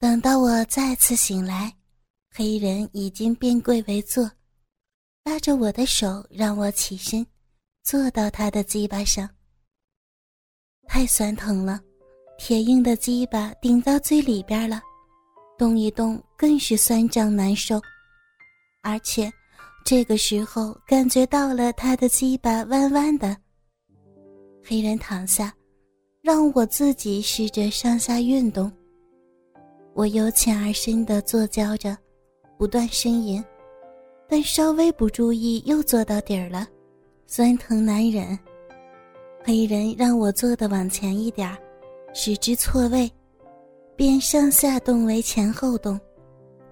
等到我再次醒来，黑人已经变跪为坐，拉着我的手让我起身，坐到他的鸡巴上。太酸疼了，铁硬的鸡巴顶到嘴里边了，动一动更是酸胀难受，而且这个时候感觉到了他的鸡巴弯弯的。黑人躺下，让我自己试着上下运动。我由浅而深的坐交着，不断呻吟，但稍微不注意又坐到底儿了，酸疼难忍。黑人让我坐的往前一点儿，使之错位，便上下动为前后动。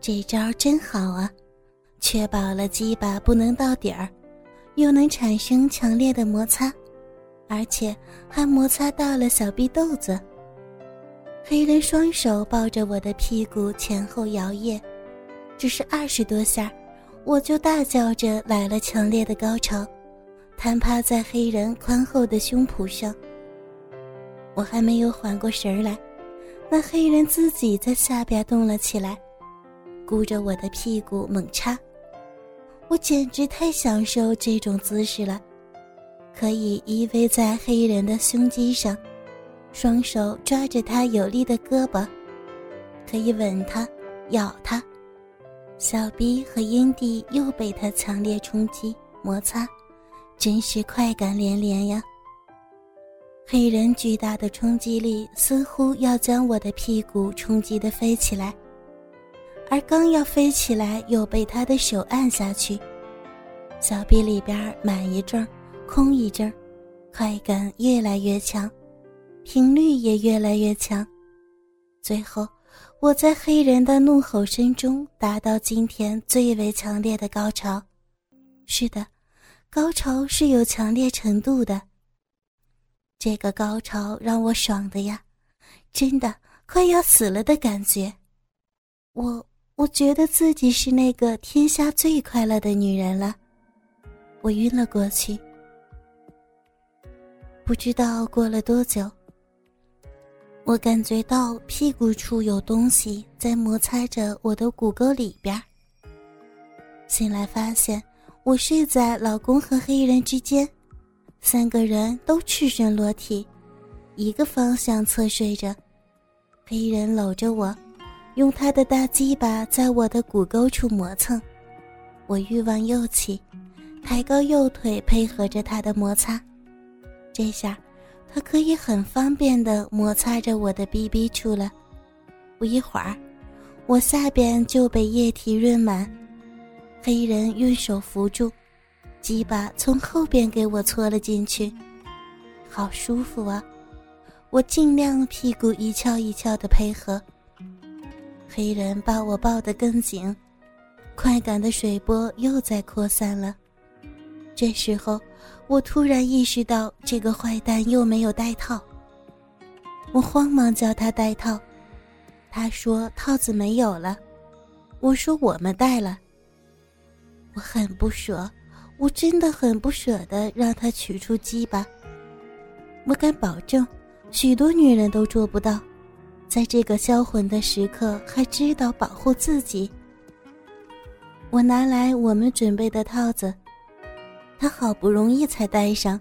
这招真好啊，确保了鸡巴不能到底儿，又能产生强烈的摩擦，而且还摩擦到了小臂豆子。黑人双手抱着我的屁股前后摇曳，只是二十多下，我就大叫着来了强烈的高潮，瘫趴在黑人宽厚的胸脯上。我还没有缓过神来，那黑人自己在下边动了起来，箍着我的屁股猛插。我简直太享受这种姿势了，可以依偎在黑人的胸肌上。双手抓着他有力的胳膊，可以吻他、咬他，小臂和阴蒂又被他强烈冲击摩擦，真是快感连连呀！黑人巨大的冲击力似乎要将我的屁股冲击的飞起来，而刚要飞起来，又被他的手按下去，小臂里边满一阵空一阵快感越来越强。频率也越来越强，最后我在黑人的怒吼声中达到今天最为强烈的高潮。是的，高潮是有强烈程度的。这个高潮让我爽的呀，真的快要死了的感觉。我我觉得自己是那个天下最快乐的女人了。我晕了过去，不知道过了多久。我感觉到屁股处有东西在摩擦着我的骨沟里边。醒来发现我睡在老公和黑衣人之间，三个人都赤身裸体，一个方向侧睡着。黑衣人搂着我，用他的大鸡巴在我的骨沟处磨蹭。我欲望又起，抬高右腿配合着他的摩擦，这下。他可以很方便地摩擦着我的 BB 处了，不一会儿，我下边就被液体润满。黑人用手扶住，鸡巴从后边给我搓了进去，好舒服啊！我尽量屁股一翘一翘的配合。黑人把我抱得更紧，快感的水波又在扩散了。这时候。我突然意识到，这个坏蛋又没有带套。我慌忙叫他带套，他说套子没有了。我说我们带了。我很不舍，我真的很不舍得让他取出鸡巴。我敢保证，许多女人都做不到，在这个销魂的时刻还知道保护自己。我拿来我们准备的套子。他好不容易才戴上，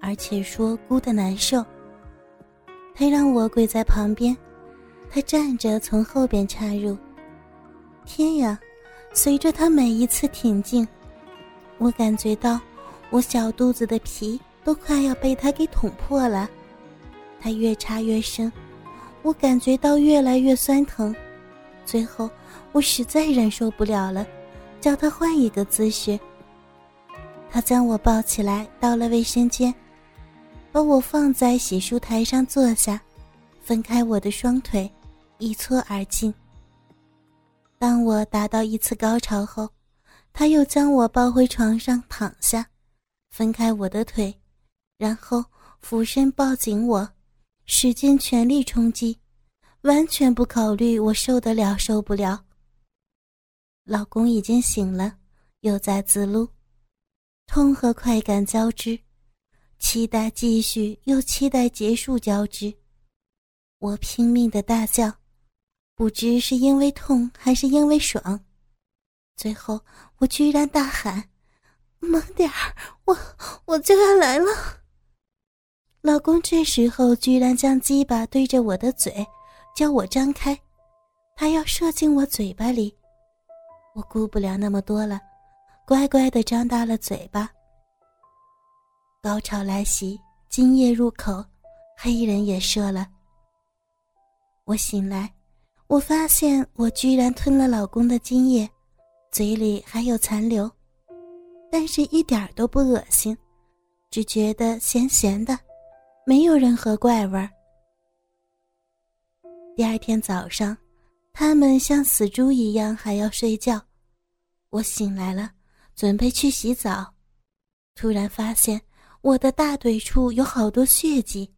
而且说箍得难受。他让我跪在旁边，他站着从后边插入。天呀！随着他每一次挺进，我感觉到我小肚子的皮都快要被他给捅破了。他越插越深，我感觉到越来越酸疼。最后，我实在忍受不了了，叫他换一个姿势。他将我抱起来，到了卫生间，把我放在洗漱台上坐下，分开我的双腿，一搓而进。当我达到一次高潮后，他又将我抱回床上躺下，分开我的腿，然后俯身抱紧我，使劲全力冲击，完全不考虑我受得了受不了。老公已经醒了，又在自撸。痛和快感交织，期待继续又期待结束交织。我拼命的大叫，不知是因为痛还是因为爽，最后我居然大喊：“猛点儿，我我就要来了！”老公这时候居然将鸡巴对着我的嘴，叫我张开，他要射进我嘴巴里。我顾不了那么多了，乖乖的张大了嘴巴。高潮来袭，精液入口，黑衣人也射了。我醒来。我发现我居然吞了老公的精液，嘴里还有残留，但是一点都不恶心，只觉得咸咸的，没有任何怪味儿。第二天早上，他们像死猪一样还要睡觉，我醒来了，准备去洗澡，突然发现我的大腿处有好多血迹，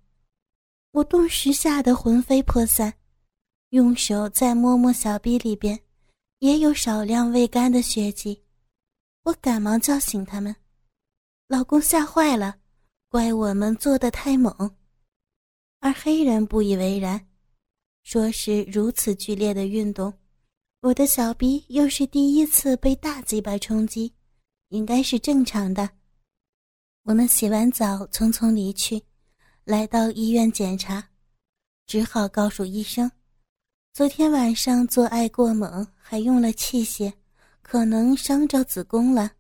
我顿时吓得魂飞魄散。用手再摸摸小臂里边，也有少量未干的血迹。我赶忙叫醒他们，老公吓坏了，怪我们做的太猛。而黑人不以为然，说是如此剧烈的运动，我的小臂又是第一次被大鸡巴冲击，应该是正常的。我们洗完澡匆匆离去，来到医院检查，只好告诉医生。昨天晚上做爱过猛，还用了器械，可能伤着子宫了。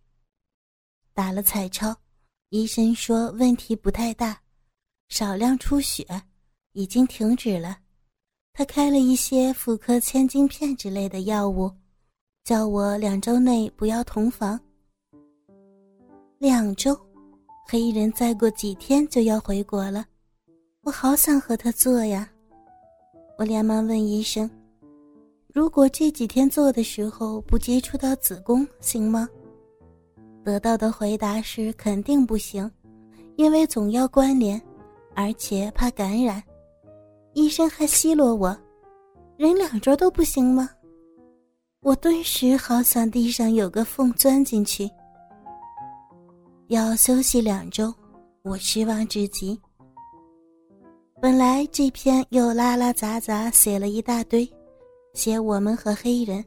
打了彩超，医生说问题不太大，少量出血，已经停止了。他开了一些妇科千金片之类的药物，叫我两周内不要同房。两周，黑衣人再过几天就要回国了，我好想和他做呀。我连忙问医生：“如果这几天做的时候不接触到子宫，行吗？”得到的回答是：“肯定不行，因为总要关联，而且怕感染。”医生还奚落我：“人两周都不行吗？”我顿时好想地上有个缝钻进去。要休息两周，我失望至极。本来这篇又拉拉杂杂写了一大堆，写我们和黑人，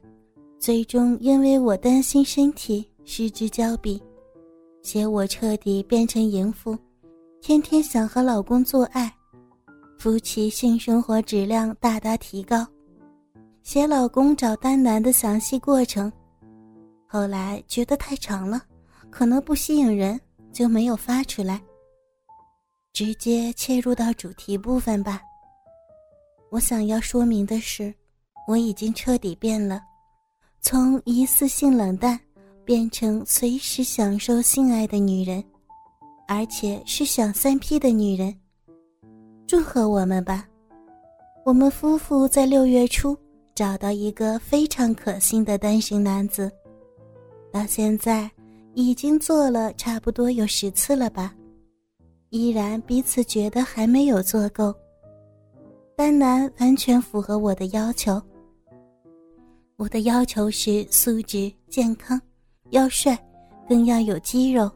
最终因为我担心身体失之交臂，写我彻底变成淫妇，天天想和老公做爱，夫妻性生活质量大大提高，写老公找单男的详细过程，后来觉得太长了，可能不吸引人，就没有发出来。直接切入到主题部分吧。我想要说明的是，我已经彻底变了，从疑似性冷淡变成随时享受性爱的女人，而且是想三 P 的女人。祝贺我们吧！我们夫妇在六月初找到一个非常可信的单身男子，到现在已经做了差不多有十次了吧。依然彼此觉得还没有做够。丹南完全符合我的要求。我的要求是素质健康，要帅，更要有肌肉，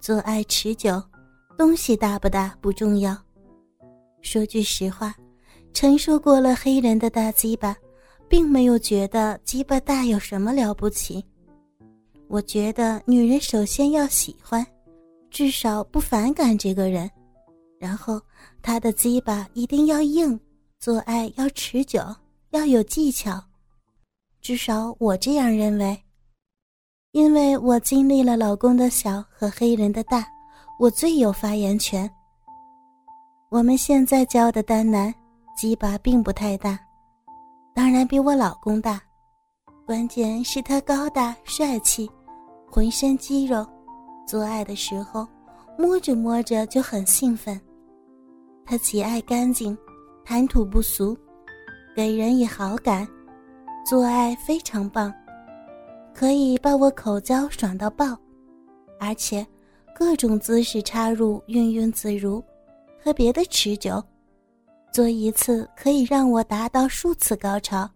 做爱持久，东西大不大不重要。说句实话，承受过了黑人的大鸡巴，并没有觉得鸡巴大有什么了不起。我觉得女人首先要喜欢。至少不反感这个人，然后他的鸡巴一定要硬，做爱要持久，要有技巧。至少我这样认为，因为我经历了老公的小和黑人的大，我最有发言权。我们现在教的单男，鸡巴并不太大，当然比我老公大，关键是他高大帅气，浑身肌肉。做爱的时候，摸着摸着就很兴奋。他喜爱干净，谈吐不俗，给人以好感，做爱非常棒，可以把我口交爽到爆，而且各种姿势插入运运自如，特别的持久，做一次可以让我达到数次高潮。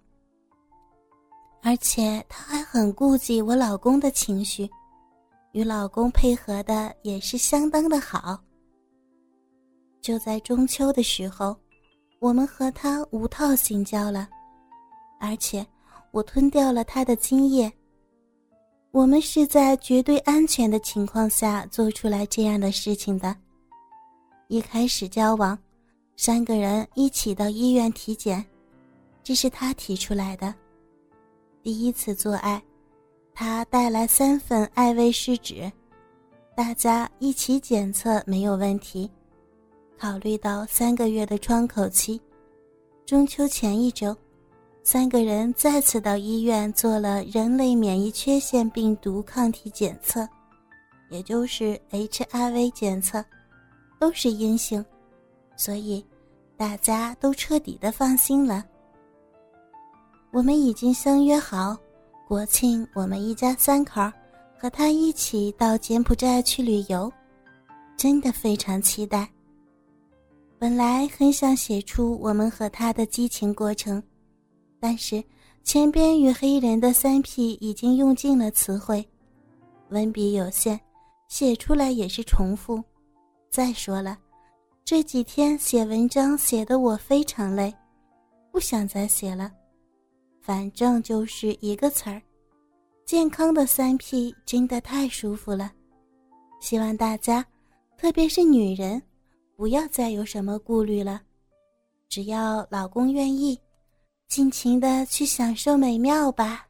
而且他还很顾及我老公的情绪。与老公配合的也是相当的好。就在中秋的时候，我们和他无套性交了，而且我吞掉了他的精液。我们是在绝对安全的情况下做出来这样的事情的。一开始交往，三个人一起到医院体检，这是他提出来的。第一次做爱，他带来三份艾薇试纸，大家一起检测没有问题。考虑到三个月的窗口期，中秋前一周。三个人再次到医院做了人类免疫缺陷病毒抗体检测，也就是 HIV 检测，都是阴性，所以大家都彻底的放心了。我们已经相约好，国庆我们一家三口和他一起到柬埔寨去旅游，真的非常期待。本来很想写出我们和他的激情过程。但是，前边与黑人的三 P 已经用尽了词汇，文笔有限，写出来也是重复。再说了，这几天写文章写的我非常累，不想再写了。反正就是一个词儿：健康的三 P 真的太舒服了。希望大家，特别是女人，不要再有什么顾虑了，只要老公愿意。尽情的去享受美妙吧。